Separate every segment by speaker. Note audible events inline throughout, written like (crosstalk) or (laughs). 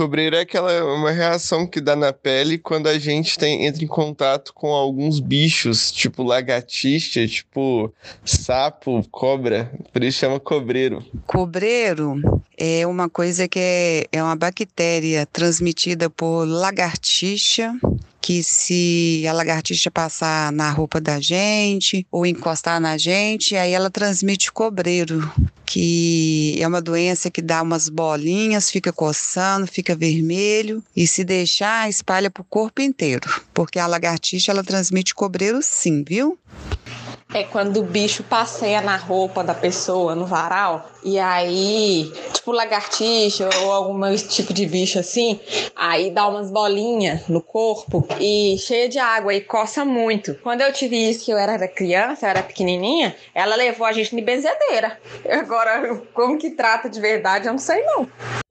Speaker 1: Cobreiro é aquela uma reação que dá na pele quando a gente tem, entra em contato com alguns bichos, tipo lagartixa, tipo sapo, cobra. Por isso chama cobreiro.
Speaker 2: Cobreiro é uma coisa que é, é uma bactéria transmitida por lagartixa que se a lagartixa passar na roupa da gente ou encostar na gente, aí ela transmite cobreiro, que é uma doença que dá umas bolinhas, fica coçando, fica vermelho e se deixar espalha para o corpo inteiro, porque a lagartixa ela transmite cobreiro sim, viu?
Speaker 3: É quando o bicho passeia na roupa da pessoa, no varal, e aí, tipo lagartixa ou algum tipo de bicho assim, aí dá umas bolinhas no corpo e cheia de água e coça muito. Quando eu tive isso, que eu era criança, eu era pequenininha, ela levou a gente de benzedeira. (laughs) Agora, como que trata de verdade, eu não sei não.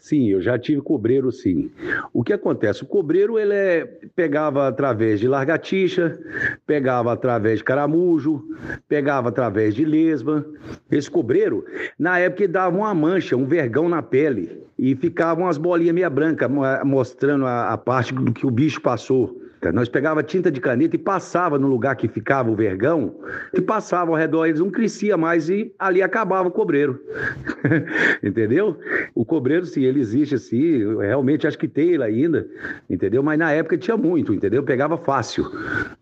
Speaker 4: Sim, eu já tive cobreiro, sim. O que acontece? O cobreiro, ele é, pegava através de largatixa, pegava através de caramujo, pegava através de lesma. Esse cobreiro, na época, dava uma mancha, um vergão na pele. E ficavam as bolinhas meia branca, mostrando a, a parte do que o bicho passou. Nós pegava tinta de caneta e passava no lugar que ficava o vergão, e passava ao redor, eles não crescia mais e ali acabava o cobreiro. (laughs) entendeu? O cobreiro, sim, ele existe assim, realmente acho que tem ele ainda, entendeu? Mas na época tinha muito, entendeu? Pegava fácil,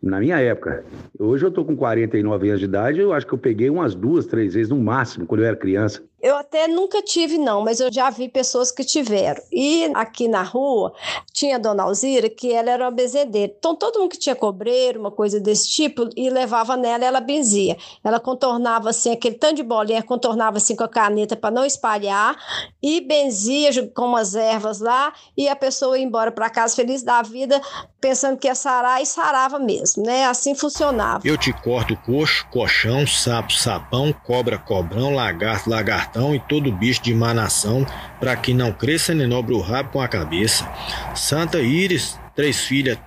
Speaker 4: na minha época. Hoje eu tô com 49 anos de idade, eu acho que eu peguei umas duas, três vezes no máximo, quando eu era criança.
Speaker 5: Eu até nunca tive, não, mas eu já vi pessoas que tiveram. E aqui na rua tinha a dona Alzira, que ela era uma bezedeira. Então, todo mundo que tinha cobreiro, uma coisa desse tipo, e levava nela, ela benzia. Ela contornava assim, aquele tanto de bolinha, contornava assim com a caneta para não espalhar, e benzia com umas ervas lá, e a pessoa ia embora para casa feliz da vida, pensando que ia sarar, e sarava mesmo, né? Assim funcionava.
Speaker 6: Eu te corto coxo, colchão, sapo, sapão, cobra, cobrão, lagarto, lagarto e todo bicho de má nação, para que não cresça nem nobre o rabo com a cabeça. Santa Íris, três filhas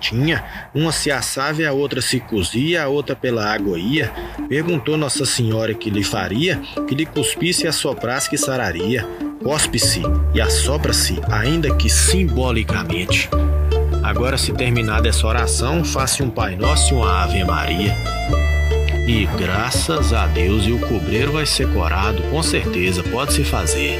Speaker 6: tinha, uma se assava e a outra se cozia, a outra pela água ia. Perguntou Nossa Senhora que lhe faria, que lhe cuspisse e assoprasse que sararia. Cospe-se e assopra-se, ainda que simbolicamente. Agora, se terminada essa oração, faça um Pai Nosso e uma Ave Maria. E graças a Deus, e o cobreiro vai ser corado, com certeza, pode se fazer.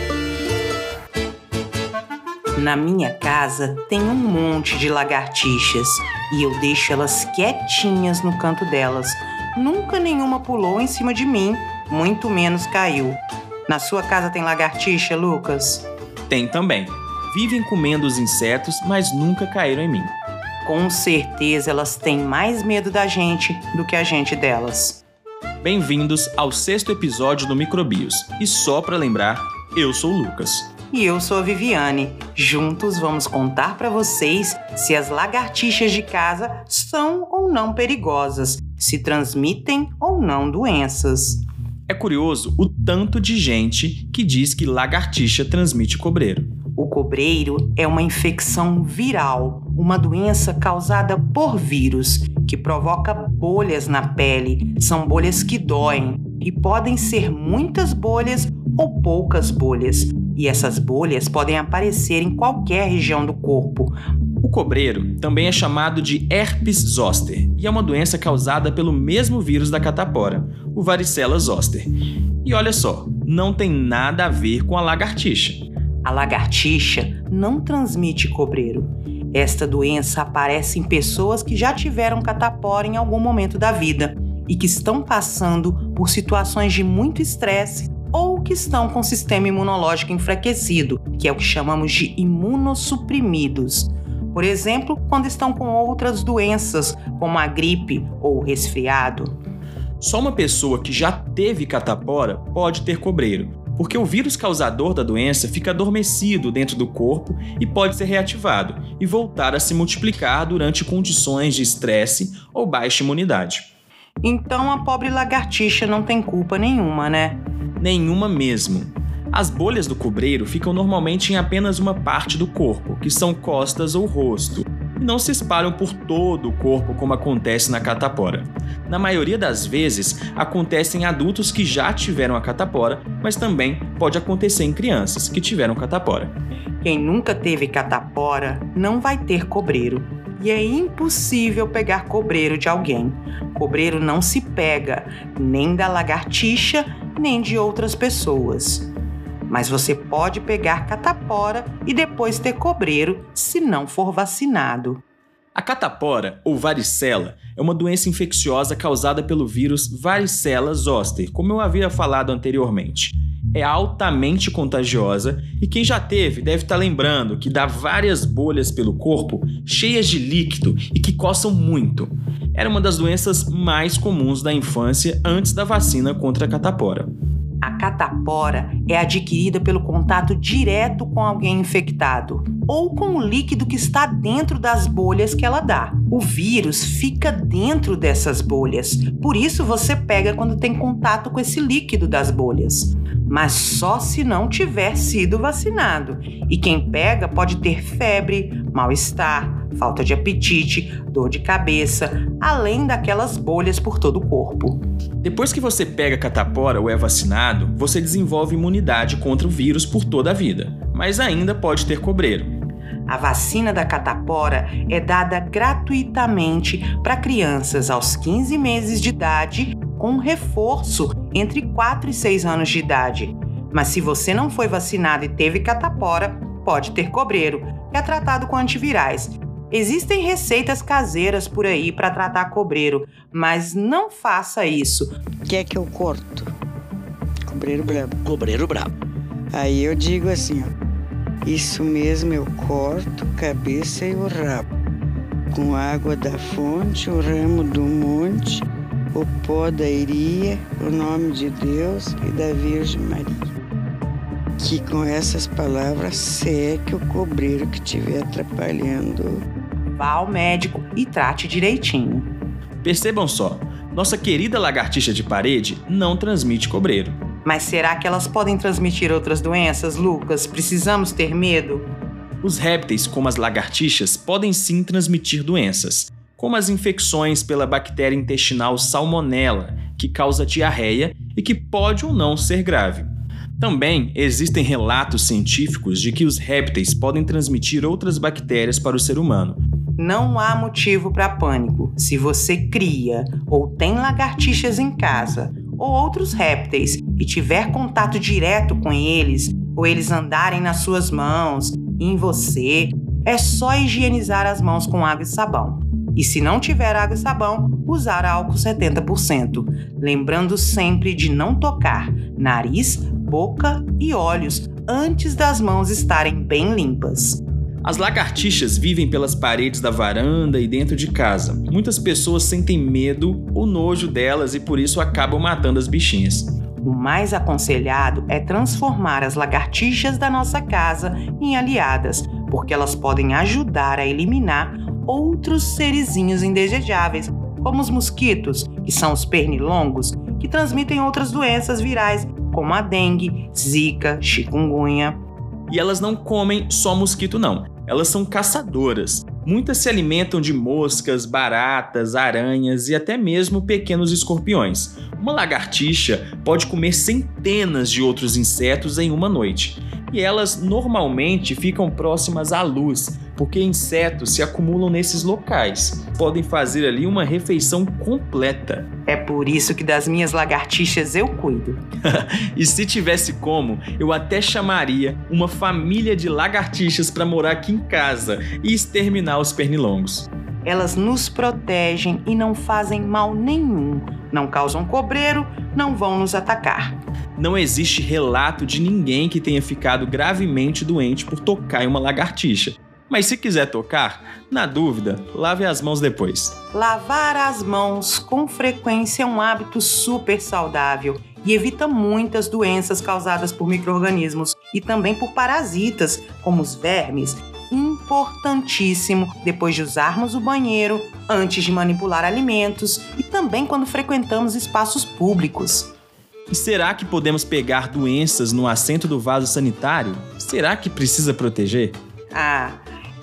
Speaker 7: Na minha casa tem um monte de lagartixas e eu deixo elas quietinhas no canto delas. Nunca nenhuma pulou em cima de mim, muito menos caiu. Na sua casa tem lagartixa, Lucas?
Speaker 8: Tem também. Vivem comendo os insetos, mas nunca caíram em mim
Speaker 7: com certeza elas têm mais medo da gente do que a gente delas.
Speaker 8: Bem-vindos ao sexto episódio do Microbios. E só para lembrar, eu sou o Lucas.
Speaker 7: E eu sou a Viviane. Juntos vamos contar para vocês se as lagartixas de casa são ou não perigosas, se transmitem ou não doenças.
Speaker 8: É curioso o tanto de gente que diz que lagartixa transmite cobreiro.
Speaker 7: O cobreiro é uma infecção viral, uma doença causada por vírus que provoca bolhas na pele. São bolhas que doem e podem ser muitas bolhas ou poucas bolhas. E essas bolhas podem aparecer em qualquer região do corpo.
Speaker 8: O cobreiro também é chamado de herpes zoster e é uma doença causada pelo mesmo vírus da catapora, o varicela zoster. E olha só, não tem nada a ver com a lagartixa.
Speaker 7: A lagartixa não transmite cobreiro. Esta doença aparece em pessoas que já tiveram catapora em algum momento da vida e que estão passando por situações de muito estresse ou que estão com o sistema imunológico enfraquecido, que é o que chamamos de imunossuprimidos. Por exemplo, quando estão com outras doenças, como a gripe ou o resfriado.
Speaker 8: Só uma pessoa que já teve catapora pode ter cobreiro, porque o vírus causador da doença fica adormecido dentro do corpo e pode ser reativado e voltar a se multiplicar durante condições de estresse ou baixa imunidade.
Speaker 7: Então a pobre lagartixa não tem culpa nenhuma, né?
Speaker 8: Nenhuma mesmo. As bolhas do cobreiro ficam normalmente em apenas uma parte do corpo, que são costas ou rosto, não se espalham por todo o corpo como acontece na catapora. Na maioria das vezes, acontece em adultos que já tiveram a catapora, mas também pode acontecer em crianças que tiveram catapora.
Speaker 7: Quem nunca teve catapora não vai ter cobreiro. E é impossível pegar cobreiro de alguém. Cobreiro não se pega, nem da lagartixa, nem de outras pessoas. Mas você pode pegar catapora e depois ter cobreiro se não for vacinado.
Speaker 8: A catapora, ou varicela, é uma doença infecciosa causada pelo vírus varicela zoster, como eu havia falado anteriormente. É altamente contagiosa e quem já teve deve estar lembrando que dá várias bolhas pelo corpo, cheias de líquido e que coçam muito. Era uma das doenças mais comuns da infância antes da vacina contra a catapora.
Speaker 7: A catapora é adquirida pelo contato direto com alguém infectado ou com o líquido que está dentro das bolhas que ela dá. O vírus fica dentro dessas bolhas, por isso você pega quando tem contato com esse líquido das bolhas. Mas só se não tiver sido vacinado. E quem pega pode ter febre, mal-estar, falta de apetite, dor de cabeça, além daquelas bolhas por todo o corpo.
Speaker 8: Depois que você pega catapora ou é vacinado, você desenvolve imunidade contra o vírus por toda a vida, mas ainda pode ter cobreiro.
Speaker 7: A vacina da catapora é dada gratuitamente para crianças aos 15 meses de idade, com um reforço entre 4 e 6 anos de idade. Mas se você não foi vacinado e teve catapora, pode ter cobreiro, que é tratado com antivirais. Existem receitas caseiras por aí para tratar cobreiro, mas não faça isso.
Speaker 2: Quer que eu corto? Cobreiro brabo.
Speaker 9: Cobreiro brabo.
Speaker 2: Aí eu digo assim, ó. Isso mesmo, eu corto cabeça e o rabo. Com água da fonte, o ramo do monte, o pó da iria, o nome de Deus e da Virgem Maria que com essas palavras seque o cobreiro que estiver atrapalhando.
Speaker 7: Vá ao médico e trate direitinho.
Speaker 8: Percebam só, nossa querida lagartixa de parede não transmite cobreiro.
Speaker 7: Mas será que elas podem transmitir outras doenças, Lucas? Precisamos ter medo?
Speaker 8: Os répteis, como as lagartixas, podem sim transmitir doenças, como as infecções pela bactéria intestinal Salmonella, que causa diarreia e que pode ou não ser grave. Também existem relatos científicos de que os répteis podem transmitir outras bactérias para o ser humano.
Speaker 7: Não há motivo para pânico. Se você cria ou tem lagartixas em casa ou outros répteis e tiver contato direto com eles, ou eles andarem nas suas mãos, em você, é só higienizar as mãos com água e sabão. E se não tiver água e sabão, usar álcool 70%. Lembrando sempre de não tocar nariz, boca e olhos antes das mãos estarem bem limpas.
Speaker 8: As lagartixas vivem pelas paredes da varanda e dentro de casa. Muitas pessoas sentem medo ou nojo delas e por isso acabam matando as bichinhas.
Speaker 7: O mais aconselhado é transformar as lagartixas da nossa casa em aliadas, porque elas podem ajudar a eliminar outros serizinhos indesejáveis, como os mosquitos, que são os pernilongos, que transmitem outras doenças virais como a dengue, zika, chikungunya.
Speaker 8: E elas não comem só mosquito, não. Elas são caçadoras. Muitas se alimentam de moscas, baratas, aranhas e até mesmo pequenos escorpiões. Uma lagartixa pode comer centenas de outros insetos em uma noite. E elas normalmente ficam próximas à luz, porque insetos se acumulam nesses locais. Podem fazer ali uma refeição completa.
Speaker 7: É por isso que das minhas lagartixas eu cuido. (laughs)
Speaker 8: e se tivesse como, eu até chamaria uma família de lagartixas para morar aqui em casa e exterminar os pernilongos.
Speaker 7: Elas nos protegem e não fazem mal nenhum. Não causam cobreiro, não vão nos atacar.
Speaker 8: Não existe relato de ninguém que tenha ficado gravemente doente por tocar em uma lagartixa. Mas se quiser tocar, na dúvida, lave as mãos depois.
Speaker 7: Lavar as mãos com frequência é um hábito super saudável e evita muitas doenças causadas por micro-organismos e também por parasitas, como os vermes. Importantíssimo depois de usarmos o banheiro, antes de manipular alimentos e também quando frequentamos espaços públicos.
Speaker 8: E será que podemos pegar doenças no assento do vaso sanitário? Será que precisa proteger?
Speaker 7: Ah,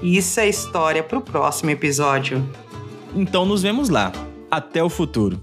Speaker 7: isso é história para o próximo episódio.
Speaker 8: Então nos vemos lá. Até o futuro.